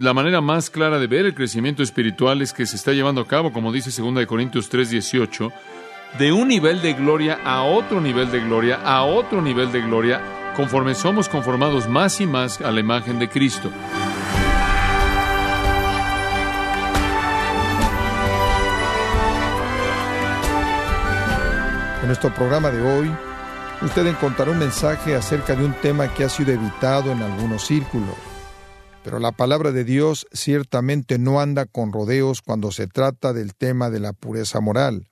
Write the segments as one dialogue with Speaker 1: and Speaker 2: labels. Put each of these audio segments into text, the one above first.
Speaker 1: La manera más clara de ver el crecimiento espiritual es que se está llevando a cabo, como dice 2 Corintios 3:18, de un nivel de gloria a otro nivel de gloria, a otro nivel de gloria, conforme somos conformados más y más a la imagen de Cristo.
Speaker 2: En nuestro programa de hoy, usted encontrará un mensaje acerca de un tema que ha sido evitado en algunos círculos. Pero la palabra de Dios ciertamente no anda con rodeos cuando se trata del tema de la pureza moral.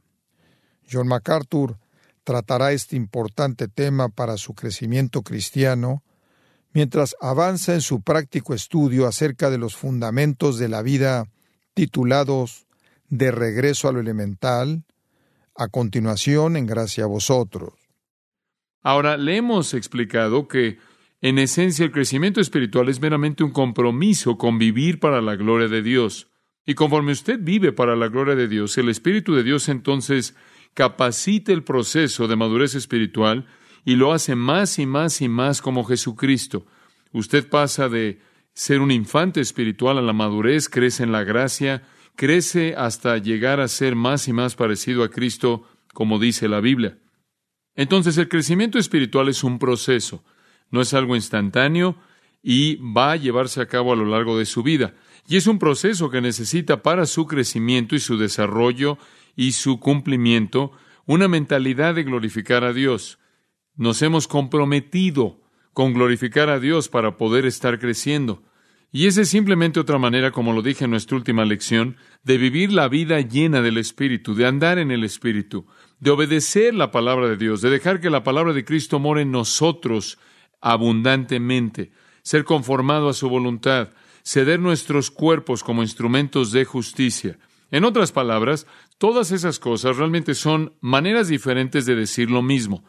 Speaker 2: John MacArthur tratará este importante tema para su crecimiento cristiano mientras avanza en su práctico estudio acerca de los fundamentos de la vida titulados De regreso a lo elemental, a continuación en gracia a vosotros.
Speaker 1: Ahora, le hemos explicado que en esencia, el crecimiento espiritual es meramente un compromiso con vivir para la gloria de Dios. Y conforme usted vive para la gloria de Dios, el Espíritu de Dios entonces capacita el proceso de madurez espiritual y lo hace más y más y más como Jesucristo. Usted pasa de ser un infante espiritual a la madurez, crece en la gracia, crece hasta llegar a ser más y más parecido a Cristo, como dice la Biblia. Entonces el crecimiento espiritual es un proceso no es algo instantáneo y va a llevarse a cabo a lo largo de su vida. Y es un proceso que necesita para su crecimiento y su desarrollo y su cumplimiento una mentalidad de glorificar a Dios. Nos hemos comprometido con glorificar a Dios para poder estar creciendo. Y esa es simplemente otra manera, como lo dije en nuestra última lección, de vivir la vida llena del Espíritu, de andar en el Espíritu, de obedecer la palabra de Dios, de dejar que la palabra de Cristo more en nosotros abundantemente, ser conformado a su voluntad, ceder nuestros cuerpos como instrumentos de justicia. En otras palabras, todas esas cosas realmente son maneras diferentes de decir lo mismo.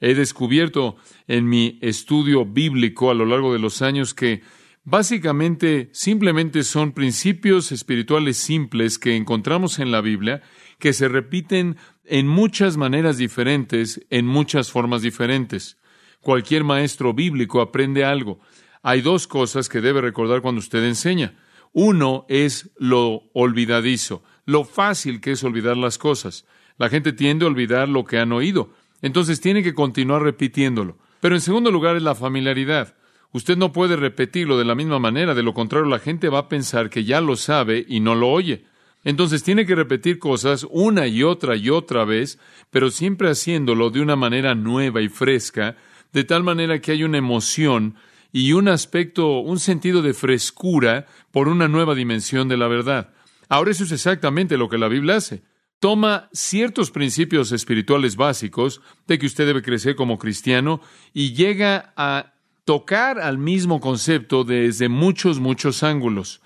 Speaker 1: He descubierto en mi estudio bíblico a lo largo de los años que básicamente simplemente son principios espirituales simples que encontramos en la Biblia que se repiten en muchas maneras diferentes, en muchas formas diferentes. Cualquier maestro bíblico aprende algo. Hay dos cosas que debe recordar cuando usted enseña. Uno es lo olvidadizo, lo fácil que es olvidar las cosas. La gente tiende a olvidar lo que han oído. Entonces tiene que continuar repitiéndolo. Pero en segundo lugar es la familiaridad. Usted no puede repetirlo de la misma manera, de lo contrario la gente va a pensar que ya lo sabe y no lo oye. Entonces tiene que repetir cosas una y otra y otra vez, pero siempre haciéndolo de una manera nueva y fresca, de tal manera que hay una emoción y un aspecto, un sentido de frescura por una nueva dimensión de la verdad. Ahora eso es exactamente lo que la Biblia hace. Toma ciertos principios espirituales básicos de que usted debe crecer como cristiano y llega a tocar al mismo concepto desde muchos, muchos ángulos.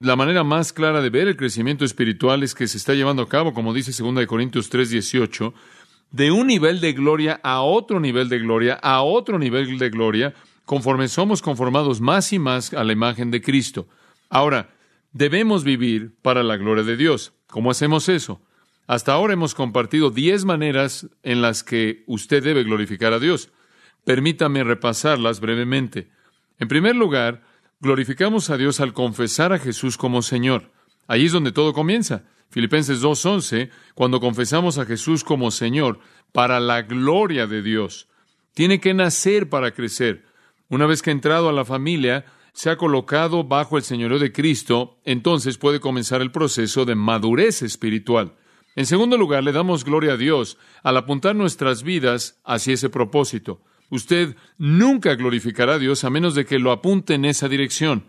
Speaker 1: La manera más clara de ver el crecimiento espiritual es que se está llevando a cabo, como dice 2 Corintios 3:18, de un nivel de gloria a otro nivel de gloria, a otro nivel de gloria, conforme somos conformados más y más a la imagen de Cristo. Ahora, debemos vivir para la gloria de Dios. ¿Cómo hacemos eso? Hasta ahora hemos compartido diez maneras en las que usted debe glorificar a Dios. Permítame repasarlas brevemente. En primer lugar, glorificamos a Dios al confesar a Jesús como Señor. Ahí es donde todo comienza. Filipenses 2.11, cuando confesamos a Jesús como Señor, para la gloria de Dios. Tiene que nacer para crecer. Una vez que ha entrado a la familia, se ha colocado bajo el señorío de Cristo, entonces puede comenzar el proceso de madurez espiritual. En segundo lugar, le damos gloria a Dios al apuntar nuestras vidas hacia ese propósito. Usted nunca glorificará a Dios a menos de que lo apunte en esa dirección.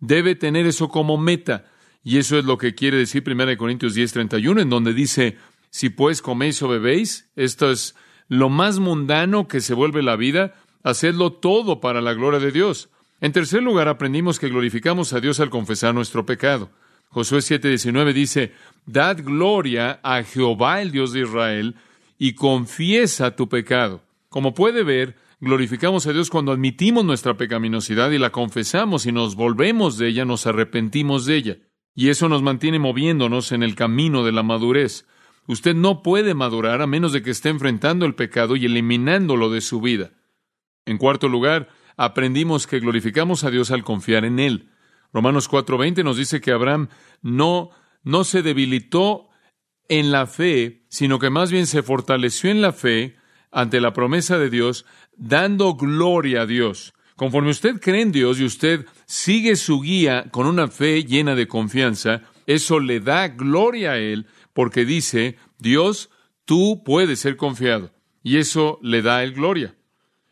Speaker 1: Debe tener eso como meta. Y eso es lo que quiere decir 1 Corintios 10, 31, en donde dice, si pues coméis o bebéis, esto es lo más mundano que se vuelve la vida, hacedlo todo para la gloria de Dios. En tercer lugar, aprendimos que glorificamos a Dios al confesar nuestro pecado. Josué 7:19 dice, Dad gloria a Jehová el Dios de Israel y confiesa tu pecado. Como puede ver, glorificamos a Dios cuando admitimos nuestra pecaminosidad y la confesamos y nos volvemos de ella, nos arrepentimos de ella. Y eso nos mantiene moviéndonos en el camino de la madurez. Usted no puede madurar a menos de que esté enfrentando el pecado y eliminándolo de su vida. En cuarto lugar, aprendimos que glorificamos a Dios al confiar en Él. Romanos 4:20 nos dice que Abraham no, no se debilitó en la fe, sino que más bien se fortaleció en la fe ante la promesa de Dios, dando gloria a Dios. Conforme usted cree en Dios y usted sigue su guía con una fe llena de confianza, eso le da gloria a Él porque dice, Dios, tú puedes ser confiado. Y eso le da Él gloria.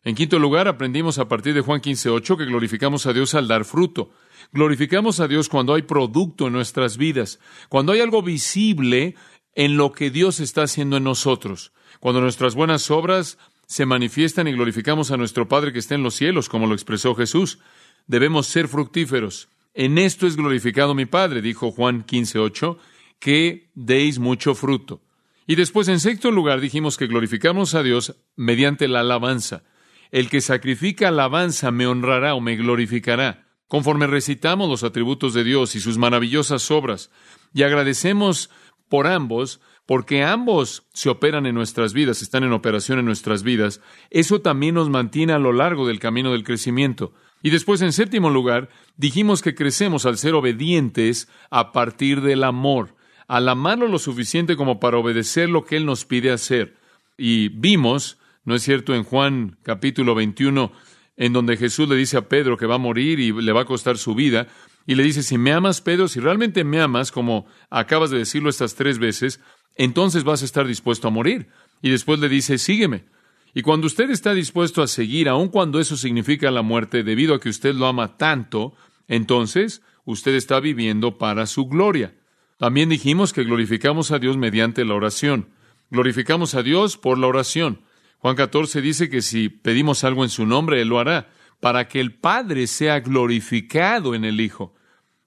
Speaker 1: En quinto lugar, aprendimos a partir de Juan 15.8 que glorificamos a Dios al dar fruto. Glorificamos a Dios cuando hay producto en nuestras vidas, cuando hay algo visible en lo que Dios está haciendo en nosotros, cuando nuestras buenas obras se manifiestan y glorificamos a nuestro Padre que está en los cielos, como lo expresó Jesús. Debemos ser fructíferos. En esto es glorificado mi Padre, dijo Juan 15.8, que deis mucho fruto. Y después, en sexto lugar, dijimos que glorificamos a Dios mediante la alabanza. El que sacrifica alabanza me honrará o me glorificará. Conforme recitamos los atributos de Dios y sus maravillosas obras, y agradecemos por ambos, porque ambos se operan en nuestras vidas, están en operación en nuestras vidas, eso también nos mantiene a lo largo del camino del crecimiento. Y después, en séptimo lugar, dijimos que crecemos al ser obedientes a partir del amor, al amarlo lo suficiente como para obedecer lo que Él nos pide hacer. Y vimos, ¿no es cierto?, en Juan capítulo 21, en donde Jesús le dice a Pedro que va a morir y le va a costar su vida, y le dice, si me amas, Pedro, si realmente me amas, como acabas de decirlo estas tres veces, entonces vas a estar dispuesto a morir. Y después le dice, sígueme. Y cuando usted está dispuesto a seguir, aun cuando eso significa la muerte, debido a que usted lo ama tanto, entonces usted está viviendo para su gloria. También dijimos que glorificamos a Dios mediante la oración. Glorificamos a Dios por la oración. Juan 14 dice que si pedimos algo en su nombre, Él lo hará, para que el Padre sea glorificado en el Hijo.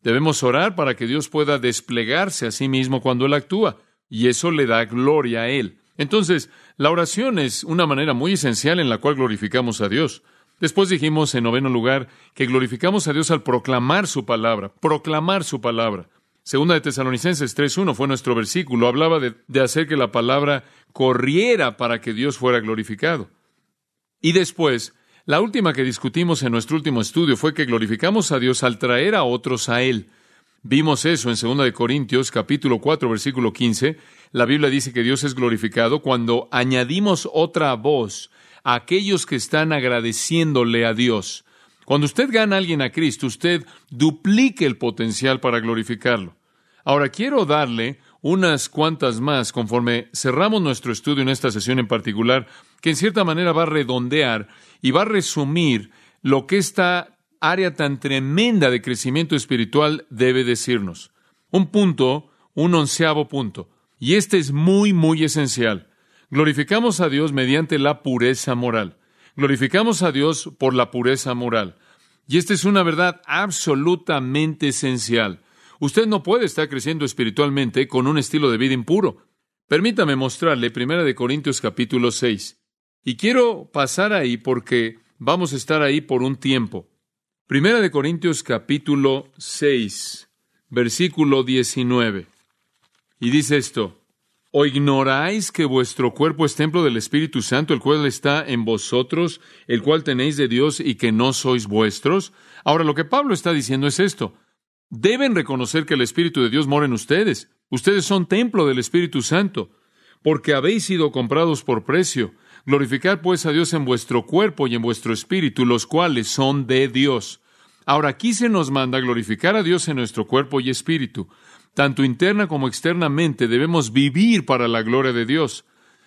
Speaker 1: Debemos orar para que Dios pueda desplegarse a sí mismo cuando Él actúa, y eso le da gloria a Él. Entonces, la oración es una manera muy esencial en la cual glorificamos a Dios. Después dijimos, en noveno lugar, que glorificamos a Dios al proclamar su palabra, proclamar su palabra. Segunda de Tesalonicenses 3.1 fue nuestro versículo. Hablaba de, de, hacer que la palabra corriera para que Dios fuera glorificado. Y después, la última que discutimos en nuestro último estudio fue que glorificamos a Dios al traer a otros a Él. Vimos eso en Segunda de Corintios, capítulo 4, versículo 15. La Biblia dice que Dios es glorificado cuando añadimos otra voz a aquellos que están agradeciéndole a Dios. Cuando usted gana a alguien a Cristo, usted duplique el potencial para glorificarlo. Ahora quiero darle unas cuantas más conforme cerramos nuestro estudio en esta sesión en particular, que en cierta manera va a redondear y va a resumir lo que esta área tan tremenda de crecimiento espiritual debe decirnos. Un punto, un onceavo punto. Y este es muy, muy esencial. Glorificamos a Dios mediante la pureza moral. Glorificamos a Dios por la pureza moral. Y esta es una verdad absolutamente esencial. Usted no puede estar creciendo espiritualmente con un estilo de vida impuro. Permítame mostrarle 1 de Corintios capítulo 6. Y quiero pasar ahí porque vamos a estar ahí por un tiempo. 1 de Corintios capítulo 6, versículo 19. Y dice esto: ¿O ignoráis que vuestro cuerpo es templo del Espíritu Santo, el cual está en vosotros, el cual tenéis de Dios y que no sois vuestros? Ahora, lo que Pablo está diciendo es esto. Deben reconocer que el Espíritu de Dios mora en ustedes. Ustedes son templo del Espíritu Santo, porque habéis sido comprados por precio. Glorificad pues a Dios en vuestro cuerpo y en vuestro espíritu, los cuales son de Dios. Ahora aquí se nos manda glorificar a Dios en nuestro cuerpo y espíritu tanto interna como externamente, debemos vivir para la gloria de Dios.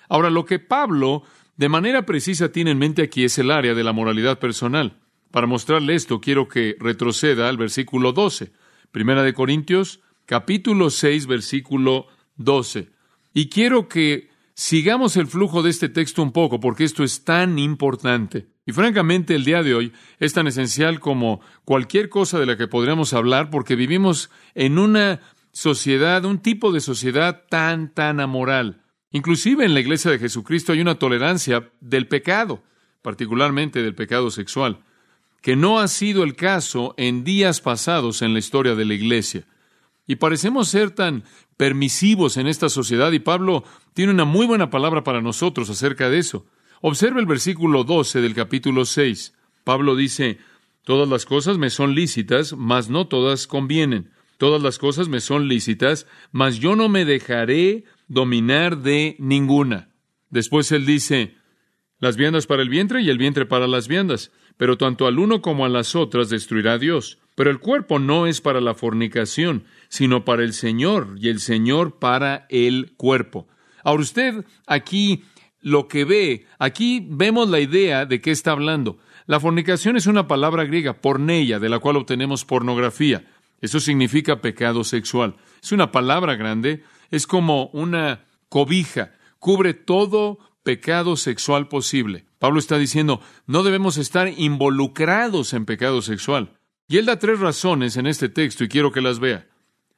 Speaker 1: Ahora, lo que Pablo de manera precisa tiene en mente aquí es el área de la moralidad personal. Para mostrarle esto, quiero que retroceda al versículo 12. Primera de Corintios, capítulo 6, versículo 12. Y quiero que sigamos el flujo de este texto un poco, porque esto es tan importante. Y francamente, el día de hoy es tan esencial como cualquier cosa de la que podríamos hablar, porque vivimos en una sociedad, un tipo de sociedad tan, tan amoral. Inclusive en la iglesia de Jesucristo hay una tolerancia del pecado, particularmente del pecado sexual, que no ha sido el caso en días pasados en la historia de la iglesia. Y parecemos ser tan permisivos en esta sociedad y Pablo tiene una muy buena palabra para nosotros acerca de eso. Observe el versículo 12 del capítulo 6. Pablo dice, Todas las cosas me son lícitas, mas no todas convienen. Todas las cosas me son lícitas, mas yo no me dejaré dominar de ninguna. Después él dice, las viandas para el vientre y el vientre para las viandas, pero tanto al uno como a las otras destruirá Dios. Pero el cuerpo no es para la fornicación, sino para el Señor, y el Señor para el cuerpo. Ahora usted aquí lo que ve, aquí vemos la idea de qué está hablando. La fornicación es una palabra griega, porneia, de la cual obtenemos pornografía. Eso significa pecado sexual. Es una palabra grande, es como una cobija, cubre todo pecado sexual posible. Pablo está diciendo, no debemos estar involucrados en pecado sexual. Y él da tres razones en este texto y quiero que las vea.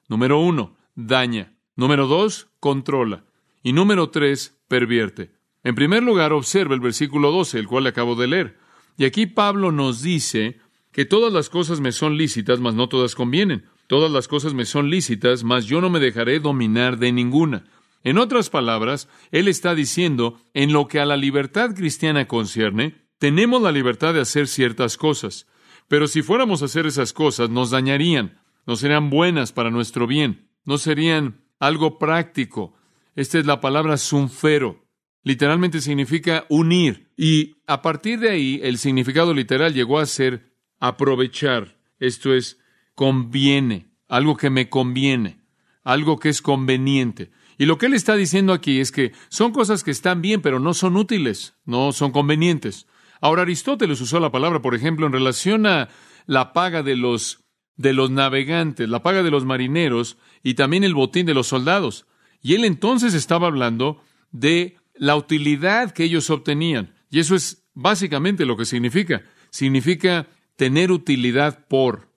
Speaker 1: Número uno, daña. Número dos, controla. Y número tres, pervierte. En primer lugar, observa el versículo 12, el cual le acabo de leer. Y aquí Pablo nos dice que todas las cosas me son lícitas, mas no todas convienen. Todas las cosas me son lícitas, mas yo no me dejaré dominar de ninguna. En otras palabras, él está diciendo, en lo que a la libertad cristiana concierne, tenemos la libertad de hacer ciertas cosas, pero si fuéramos a hacer esas cosas, nos dañarían, no serían buenas para nuestro bien, no serían algo práctico. Esta es la palabra sunfero. Literalmente significa unir. Y a partir de ahí, el significado literal llegó a ser aprovechar. Esto es, conviene, algo que me conviene, algo que es conveniente. Y lo que él está diciendo aquí es que son cosas que están bien, pero no son útiles, no son convenientes. Ahora Aristóteles usó la palabra, por ejemplo, en relación a la paga de los de los navegantes, la paga de los marineros y también el botín de los soldados. Y él entonces estaba hablando de la utilidad que ellos obtenían. Y eso es básicamente lo que significa. Significa tener utilidad por,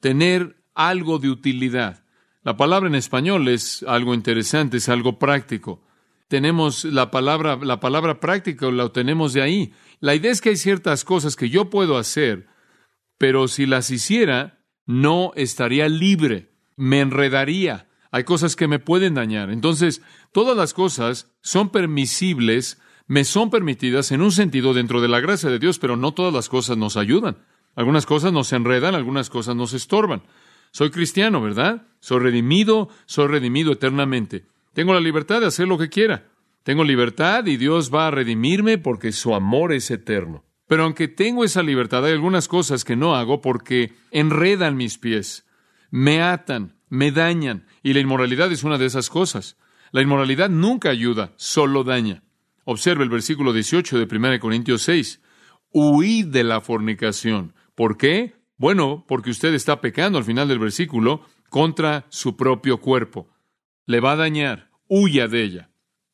Speaker 1: tener algo de utilidad. La palabra en español es algo interesante, es algo práctico. Tenemos la palabra, la palabra práctica la obtenemos de ahí. La idea es que hay ciertas cosas que yo puedo hacer, pero si las hiciera, no estaría libre, me enredaría. Hay cosas que me pueden dañar. Entonces, todas las cosas son permisibles, me son permitidas en un sentido dentro de la gracia de Dios, pero no todas las cosas nos ayudan. Algunas cosas nos enredan, algunas cosas nos estorban. Soy cristiano, ¿verdad? Soy redimido, soy redimido eternamente. Tengo la libertad de hacer lo que quiera. Tengo libertad y Dios va a redimirme porque su amor es eterno. Pero aunque tengo esa libertad, hay algunas cosas que no hago porque enredan mis pies, me atan, me dañan, y la inmoralidad es una de esas cosas. La inmoralidad nunca ayuda, solo daña. Observe el versículo 18 de 1 Corintios 6. Huid de la fornicación. ¿Por qué? Bueno, porque usted está pecando al final del versículo contra su propio cuerpo. Le va a dañar. Huya de ella.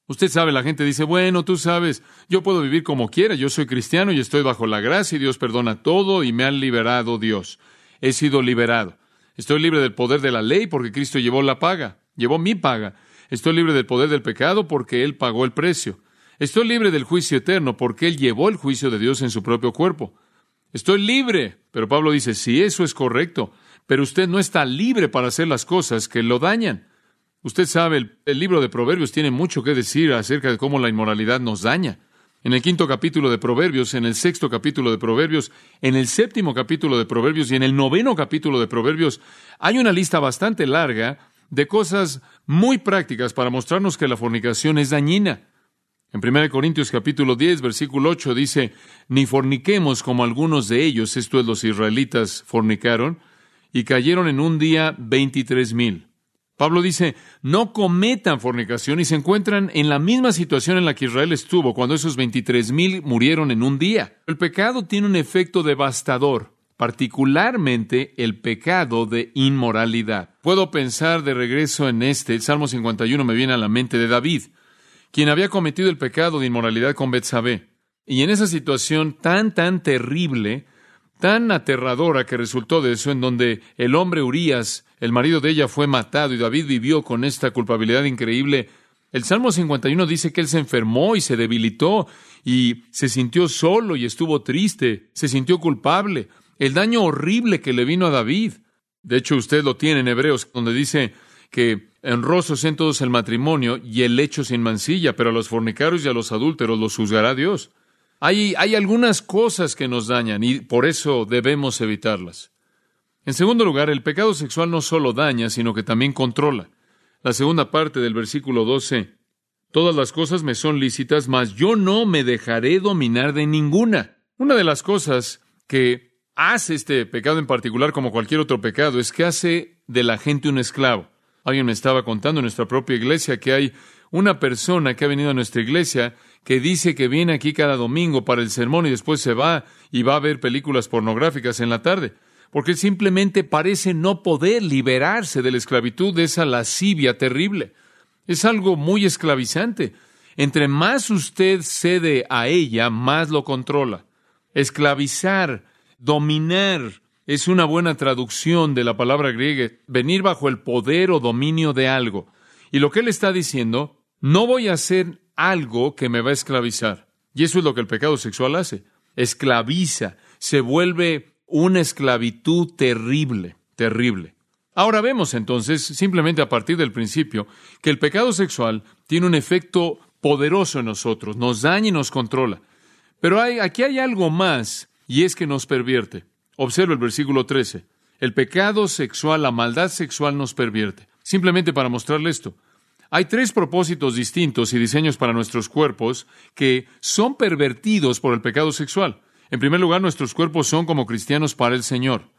Speaker 1: Usted sabe, la gente dice, bueno, tú sabes, yo puedo vivir como quiera, yo soy cristiano y estoy bajo la gracia y Dios perdona todo y me ha liberado Dios. He sido liberado. Estoy libre del poder de la ley porque Cristo llevó la paga, llevó mi paga. Estoy libre del poder del pecado porque Él pagó el precio. Estoy libre del juicio eterno porque Él llevó el juicio de Dios en su propio cuerpo. Estoy libre. Pero Pablo dice, sí, eso es correcto, pero usted no está libre para hacer las cosas que lo dañan. Usted sabe, el, el, libro de Proverbios tiene mucho que decir acerca de cómo la inmoralidad nos daña. En el quinto capítulo de Proverbios, en el sexto capítulo de Proverbios, en el séptimo capítulo de Proverbios y en el noveno capítulo de Proverbios, hay una lista bastante larga de cosas muy prácticas para mostrarnos que la fornicación es dañina. En 1 Corintios capítulo 10, versículo 8 dice, ni forniquemos como algunos de ellos, esto es los israelitas, fornicaron, y cayeron en un día veintitrés mil. Pablo dice, no cometan fornicación y se encuentran en la misma situación en la que Israel estuvo cuando esos veintitrés mil murieron en un día. El pecado tiene un efecto devastador, particularmente el pecado de inmoralidad. Puedo pensar de regreso en este, el Salmo 51 me viene a la mente de David quien había cometido el pecado de inmoralidad con Betsabé. Y en esa situación tan, tan terrible, tan aterradora que resultó de eso, en donde el hombre Urías, el marido de ella, fue matado y David vivió con esta culpabilidad increíble, el Salmo 51 dice que él se enfermó y se debilitó y se sintió solo y estuvo triste, se sintió culpable, el daño horrible que le vino a David. De hecho, usted lo tiene en Hebreos, donde dice que honrosos en todos el matrimonio y el hecho sin mancilla, pero a los fornicarios y a los adúlteros los juzgará Dios. Hay, hay algunas cosas que nos dañan y por eso debemos evitarlas. En segundo lugar, el pecado sexual no solo daña, sino que también controla. La segunda parte del versículo 12. Todas las cosas me son lícitas, mas yo no me dejaré dominar de ninguna. Una de las cosas que hace este pecado en particular, como cualquier otro pecado, es que hace de la gente un esclavo. Alguien me estaba contando en nuestra propia iglesia que hay una persona que ha venido a nuestra iglesia que dice que viene aquí cada domingo para el sermón y después se va y va a ver películas pornográficas en la tarde, porque simplemente parece no poder liberarse de la esclavitud de esa lascivia terrible. Es algo muy esclavizante. Entre más usted cede a ella, más lo controla. Esclavizar, dominar, es una buena traducción de la palabra griega, venir bajo el poder o dominio de algo. Y lo que él está diciendo, no voy a hacer algo que me va a esclavizar. Y eso es lo que el pecado sexual hace. Esclaviza, se vuelve una esclavitud terrible, terrible. Ahora vemos entonces, simplemente a partir del principio, que el pecado sexual tiene un efecto poderoso en nosotros, nos daña y nos controla. Pero hay, aquí hay algo más, y es que nos pervierte. Observa el versículo 13. El pecado sexual, la maldad sexual nos pervierte. Simplemente para mostrarle esto. Hay tres propósitos distintos y diseños para nuestros cuerpos que son pervertidos por el pecado sexual. En primer lugar, nuestros cuerpos son como cristianos para el Señor.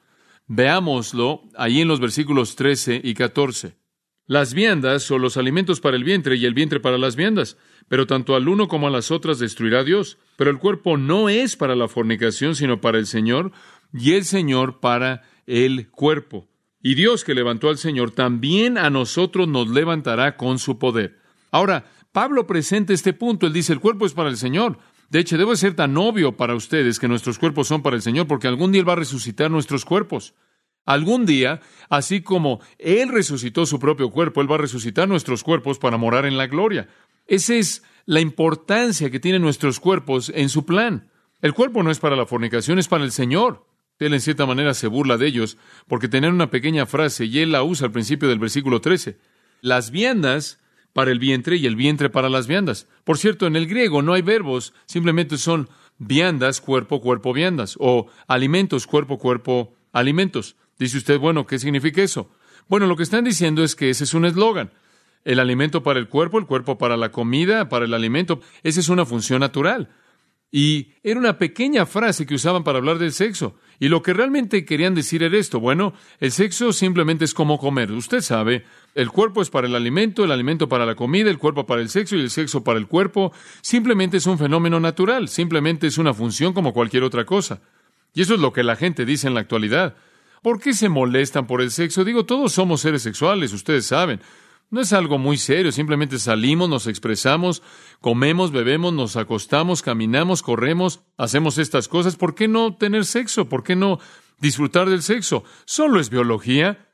Speaker 1: Veámoslo ahí en los versículos 13 y 14. Las viandas son los alimentos para el vientre y el vientre para las viandas, pero tanto al uno como a las otras destruirá Dios. Pero el cuerpo no es para la fornicación, sino para el Señor, y el Señor para el cuerpo. Y Dios que levantó al Señor, también a nosotros nos levantará con su poder. Ahora, Pablo presenta este punto. Él dice, el cuerpo es para el Señor. De hecho, debe ser tan obvio para ustedes que nuestros cuerpos son para el Señor, porque algún día Él va a resucitar nuestros cuerpos. Algún día, así como Él resucitó su propio cuerpo, Él va a resucitar nuestros cuerpos para morar en la gloria. Esa es la importancia que tienen nuestros cuerpos en su plan. El cuerpo no es para la fornicación, es para el Señor. Él en cierta manera se burla de ellos porque tenían una pequeña frase y él la usa al principio del versículo 13. Las viandas para el vientre y el vientre para las viandas. Por cierto, en el griego no hay verbos, simplemente son viandas, cuerpo, cuerpo, viandas, o alimentos, cuerpo, cuerpo, alimentos. Dice usted, bueno, ¿qué significa eso? Bueno, lo que están diciendo es que ese es un eslogan. El alimento para el cuerpo, el cuerpo para la comida, para el alimento, esa es una función natural. Y era una pequeña frase que usaban para hablar del sexo. Y lo que realmente querían decir era esto. Bueno, el sexo simplemente es como comer. Usted sabe, el cuerpo es para el alimento, el alimento para la comida, el cuerpo para el sexo y el sexo para el cuerpo. Simplemente es un fenómeno natural, simplemente es una función como cualquier otra cosa. Y eso es lo que la gente dice en la actualidad. ¿Por qué se molestan por el sexo? Digo, todos somos seres sexuales, ustedes saben. No es algo muy serio, simplemente salimos, nos expresamos, comemos, bebemos, nos acostamos, caminamos, corremos, hacemos estas cosas. ¿Por qué no tener sexo? ¿Por qué no disfrutar del sexo? Solo es biología.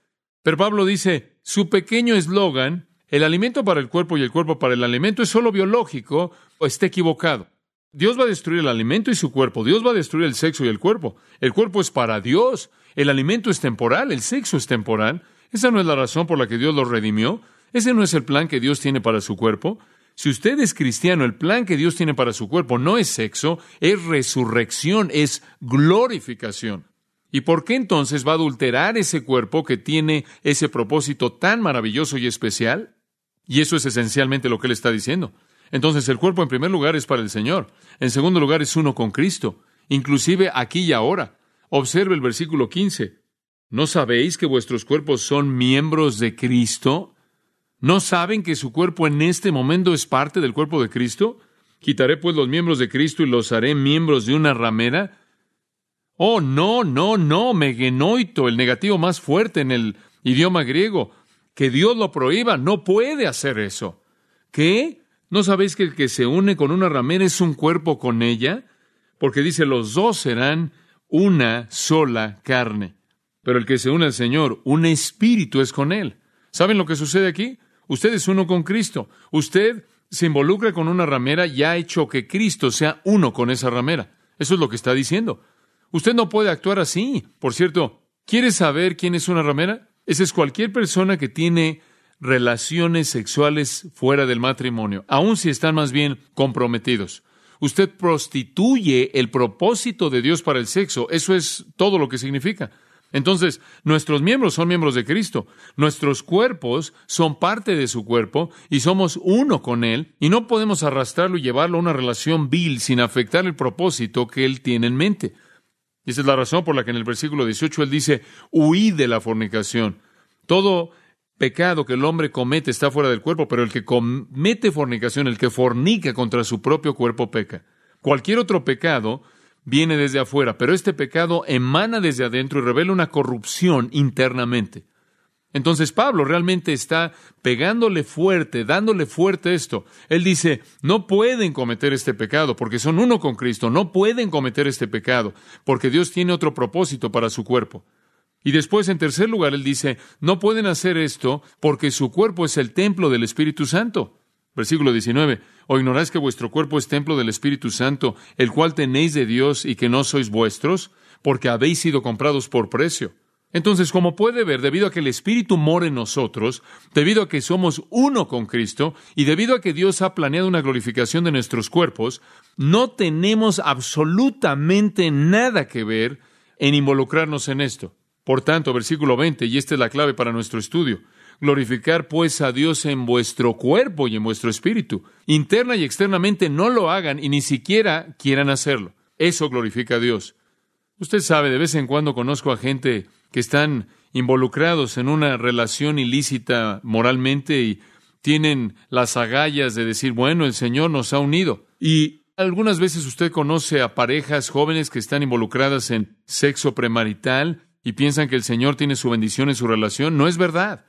Speaker 1: Pero Pablo dice, su pequeño eslogan, el alimento para el cuerpo y el cuerpo para el alimento es solo biológico, o está equivocado. Dios va a destruir el alimento y su cuerpo. Dios va a destruir el sexo y el cuerpo. El cuerpo es para Dios. El alimento es temporal. El sexo es temporal. Esa no es la razón por la que Dios lo redimió. Ese no es el plan que Dios tiene para su cuerpo. Si usted es cristiano, el plan que Dios tiene para su cuerpo no es sexo, es resurrección, es glorificación. ¿Y por qué entonces va a adulterar ese cuerpo que tiene ese propósito tan maravilloso y especial? Y eso es esencialmente lo que él está diciendo. Entonces el cuerpo en primer lugar es para el Señor. En segundo lugar es uno con Cristo, inclusive aquí y ahora. Observe el versículo 15. ¿No sabéis que vuestros cuerpos son miembros de Cristo? ¿No saben que su cuerpo en este momento es parte del cuerpo de Cristo? Quitaré pues los miembros de Cristo y los haré miembros de una ramera. Oh, no, no, no, megenoito, el negativo más fuerte en el idioma griego. Que Dios lo prohíba, no puede hacer eso. ¿Qué? ¿No sabéis que el que se une con una ramera es un cuerpo con ella? Porque dice, los dos serán una sola carne. Pero el que se une al Señor, un espíritu es con él. ¿Saben lo que sucede aquí? Usted es uno con Cristo. Usted se involucra con una ramera y ha hecho que Cristo sea uno con esa ramera. Eso es lo que está diciendo. Usted no puede actuar así. Por cierto, ¿quiere saber quién es una ramera? Esa es cualquier persona que tiene relaciones sexuales fuera del matrimonio, aun si están más bien comprometidos. Usted prostituye el propósito de Dios para el sexo. Eso es todo lo que significa. Entonces, nuestros miembros son miembros de Cristo. Nuestros cuerpos son parte de su cuerpo y somos uno con Él y no podemos arrastrarlo y llevarlo a una relación vil sin afectar el propósito que Él tiene en mente. Y esa es la razón por la que en el versículo 18 Él dice, huid de la fornicación. Todo pecado que el hombre comete está fuera del cuerpo, pero el que comete fornicación, el que fornica contra su propio cuerpo, peca. Cualquier otro pecado viene desde afuera, pero este pecado emana desde adentro y revela una corrupción internamente. Entonces Pablo realmente está pegándole fuerte, dándole fuerte esto. Él dice, no pueden cometer este pecado porque son uno con Cristo, no pueden cometer este pecado porque Dios tiene otro propósito para su cuerpo. Y después, en tercer lugar, él dice, no pueden hacer esto porque su cuerpo es el templo del Espíritu Santo. Versículo 19, ¿o ignoráis que vuestro cuerpo es templo del Espíritu Santo, el cual tenéis de Dios y que no sois vuestros, porque habéis sido comprados por precio? Entonces, como puede ver, debido a que el Espíritu mora en nosotros, debido a que somos uno con Cristo y debido a que Dios ha planeado una glorificación de nuestros cuerpos, no tenemos absolutamente nada que ver en involucrarnos en esto. Por tanto, versículo 20, y esta es la clave para nuestro estudio, glorificar pues a Dios en vuestro cuerpo y en vuestro espíritu. Interna y externamente no lo hagan y ni siquiera quieran hacerlo. Eso glorifica a Dios. Usted sabe, de vez en cuando conozco a gente que están involucrados en una relación ilícita moralmente y tienen las agallas de decir, bueno, el Señor nos ha unido. Y algunas veces usted conoce a parejas jóvenes que están involucradas en sexo premarital y piensan que el Señor tiene su bendición en su relación. No es verdad.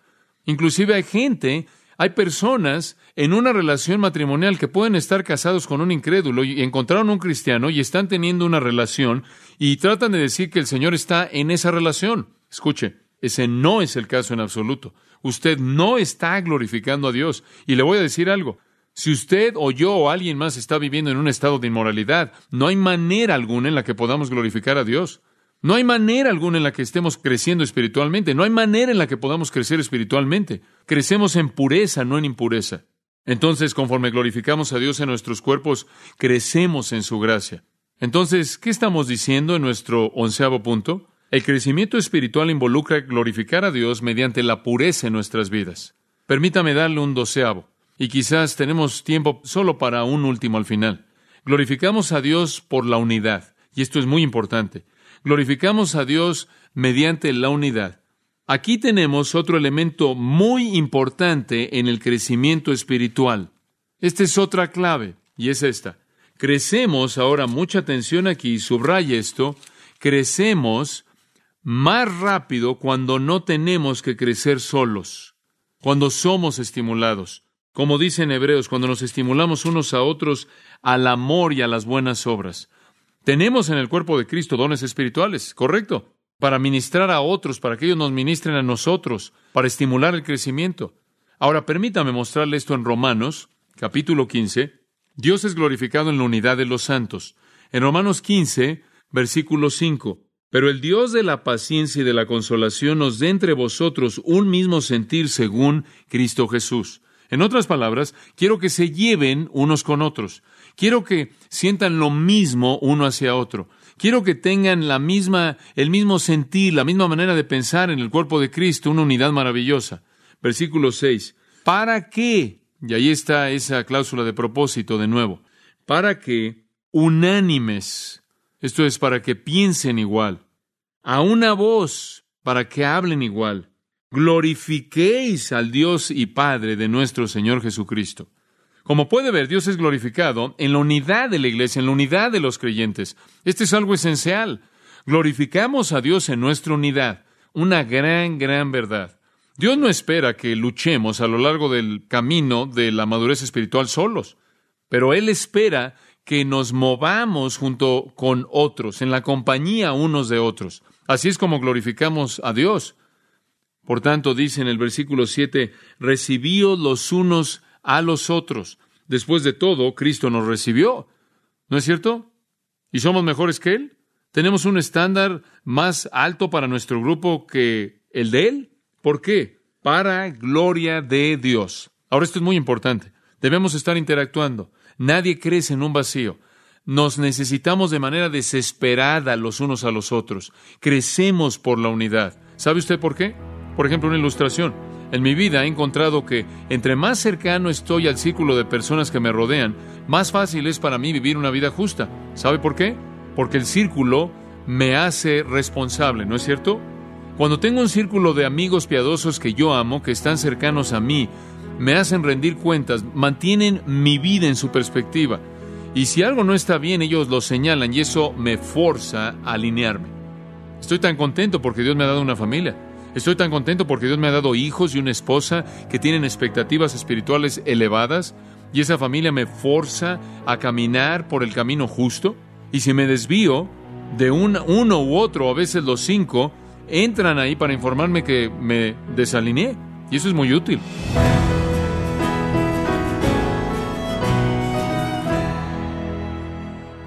Speaker 1: Inclusive hay gente, hay personas en una relación matrimonial que pueden estar casados con un incrédulo y encontraron un cristiano y están teniendo una relación y tratan de decir que el Señor está en esa relación. Escuche, ese no es el caso en absoluto. Usted no está glorificando a Dios. Y le voy a decir algo. Si usted o yo o alguien más está viviendo en un estado de inmoralidad, no hay manera alguna en la que podamos glorificar a Dios. No hay manera alguna en la que estemos creciendo espiritualmente, no hay manera en la que podamos crecer espiritualmente. Crecemos en pureza, no en impureza. Entonces, conforme glorificamos a Dios en nuestros cuerpos, crecemos en su gracia. Entonces, ¿qué estamos diciendo en nuestro onceavo punto? El crecimiento espiritual involucra glorificar a Dios mediante la pureza en nuestras vidas. Permítame darle un doceavo, y quizás tenemos tiempo solo para un último al final. Glorificamos a Dios por la unidad, y esto es muy importante. Glorificamos a Dios mediante la unidad. Aquí tenemos otro elemento muy importante en el crecimiento espiritual. Esta es otra clave, y es esta. Crecemos, ahora mucha atención aquí, subraya esto, crecemos más rápido cuando no tenemos que crecer solos, cuando somos estimulados. Como dicen Hebreos, cuando nos estimulamos unos a otros al amor y a las buenas obras. Tenemos en el cuerpo de Cristo dones espirituales, correcto, para ministrar a otros, para que ellos nos ministren a nosotros, para estimular el crecimiento. Ahora permítame mostrarle esto en Romanos, capítulo 15. Dios es glorificado en la unidad de los santos. En Romanos 15, versículo 5. Pero el Dios de la paciencia y de la consolación nos dé entre vosotros un mismo sentir según Cristo Jesús. En otras palabras, quiero que se lleven unos con otros. Quiero que sientan lo mismo uno hacia otro. Quiero que tengan la misma, el mismo sentir, la misma manera de pensar en el cuerpo de Cristo, una unidad maravillosa. Versículo 6. ¿Para qué? Y ahí está esa cláusula de propósito de nuevo. Para que unánimes, esto es para que piensen igual, a una voz, para que hablen igual, glorifiquéis al Dios y Padre de nuestro Señor Jesucristo. Como puede ver, Dios es glorificado en la unidad de la iglesia, en la unidad de los creyentes. Este es algo esencial. Glorificamos a Dios en nuestra unidad. Una gran, gran verdad. Dios no espera que luchemos a lo largo del camino de la madurez espiritual solos, pero Él espera que nos movamos junto con otros, en la compañía unos de otros. Así es como glorificamos a Dios. Por tanto, dice en el versículo 7, recibíos los unos a los otros. Después de todo, Cristo nos recibió. ¿No es cierto? ¿Y somos mejores que Él? ¿Tenemos un estándar más alto para nuestro grupo que el de Él? ¿Por qué? Para gloria de Dios. Ahora esto es muy importante. Debemos estar interactuando. Nadie crece en un vacío. nos necesitamos de manera desesperada los unos a los otros. Crecemos por la unidad. ¿Sabe usted por qué? Por ejemplo, una ilustración. En mi vida he encontrado que entre más cercano estoy al círculo de personas que me rodean, más fácil es para mí vivir una vida justa. ¿Sabe por qué? Porque el círculo me hace responsable, ¿no es cierto? Cuando tengo un círculo de amigos piadosos que yo amo, que están cercanos a mí, me hacen rendir cuentas, mantienen mi vida en su perspectiva. Y si algo no está bien, ellos lo señalan y eso me forza a alinearme. Estoy tan contento porque Dios me ha dado una familia. Estoy tan contento porque Dios me ha dado hijos y una esposa que tienen expectativas espirituales elevadas y esa familia me forza a caminar por el camino justo. Y si me desvío de un, uno u otro, a veces los cinco, entran ahí para informarme que me desalineé. Y eso es muy útil.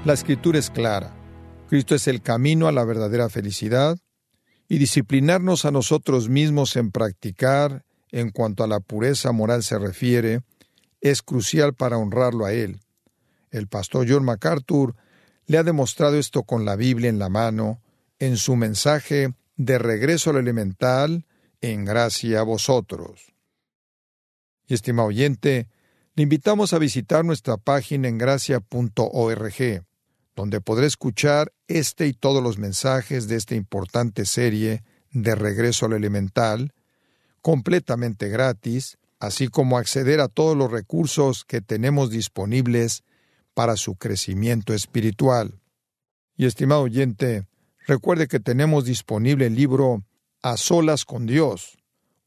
Speaker 2: La escritura es clara. Cristo es el camino a la verdadera felicidad y disciplinarnos a nosotros mismos en practicar en cuanto a la pureza moral se refiere es crucial para honrarlo a Él. El pastor John MacArthur le ha demostrado esto con la Biblia en la mano en su mensaje de regreso al elemental en gracia a vosotros. Y estimado oyente, le invitamos a visitar nuestra página en gracia.org donde podré escuchar este y todos los mensajes de esta importante serie de Regreso al Elemental, completamente gratis, así como acceder a todos los recursos que tenemos disponibles para su crecimiento espiritual. Y estimado oyente, recuerde que tenemos disponible el libro A solas con Dios,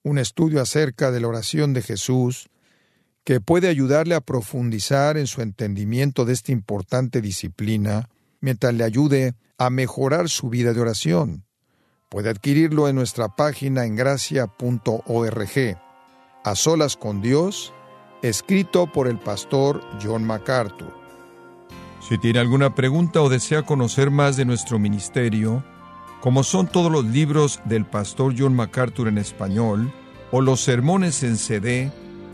Speaker 2: un estudio acerca de la oración de Jesús, que puede ayudarle a profundizar en su entendimiento de esta importante disciplina, mientras le ayude a mejorar su vida de oración. Puede adquirirlo en nuestra página en gracia.org. A solas con Dios, escrito por el pastor John MacArthur. Si tiene alguna pregunta o desea conocer más de nuestro ministerio, como son todos los libros del pastor John MacArthur en español, o los sermones en CD,